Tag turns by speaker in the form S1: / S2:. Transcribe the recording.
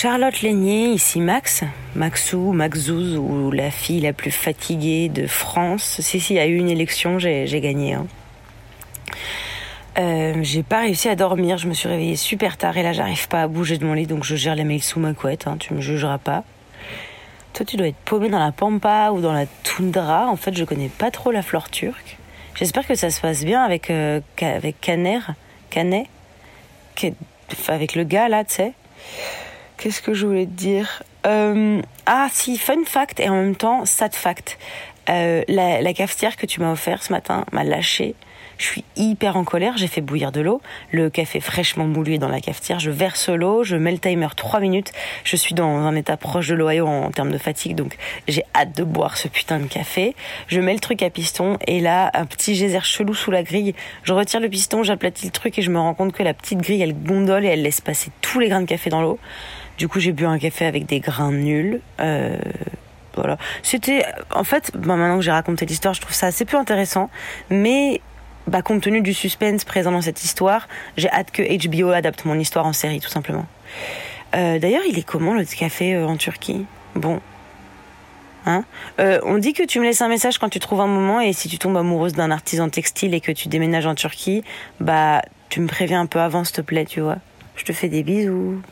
S1: Charlotte Lénier, ici Max, Maxou, Maxouz, ou la fille la plus fatiguée de France. Si, si, il y a eu une élection, j'ai gagné. Hein. Euh, j'ai pas réussi à dormir, je me suis réveillée super tard et là j'arrive pas à bouger de mon lit donc je gère les mails sous ma couette, hein, tu me jugeras pas. Toi tu dois être paumé dans la pampa ou dans la toundra, en fait je connais pas trop la flore turque. J'espère que ça se passe bien avec, euh, avec Caner, Canet, avec le gars là, tu sais. Qu'est-ce que je voulais te dire? Euh, Ah si, fun fact et en même temps sad fact. Euh, la, cafetière que tu m'as offert ce matin m'a lâché. Je suis hyper en colère, j'ai fait bouillir de l'eau. Le café fraîchement moulu dans la cafetière. Je verse l'eau, je mets le timer 3 minutes. Je suis dans un état proche de l'Ohio en termes de fatigue, donc j'ai hâte de boire ce putain de café. Je mets le truc à piston et là, un petit geyser chelou sous la grille. Je retire le piston, j'aplatis le truc et je me rends compte que la petite grille, elle gondole et elle laisse passer tous les grains de café dans l'eau. Du coup, j'ai bu un café avec des grains nuls. Euh, voilà. C'était, en fait, bah, maintenant que j'ai raconté l'histoire, je trouve ça assez peu intéressant. Mais, bah, compte tenu du suspense présent dans cette histoire, j'ai hâte que HBO adapte mon histoire en série, tout simplement. Euh, D'ailleurs, il est comment le café euh, en Turquie? Bon. Hein? On dit que tu me laisses un message quand tu trouves un moment et si tu tombes amoureuse d'un artisan textile et que tu déménages en Turquie, bah tu me préviens un peu avant s'il te plaît, tu vois. Je te fais des bisous.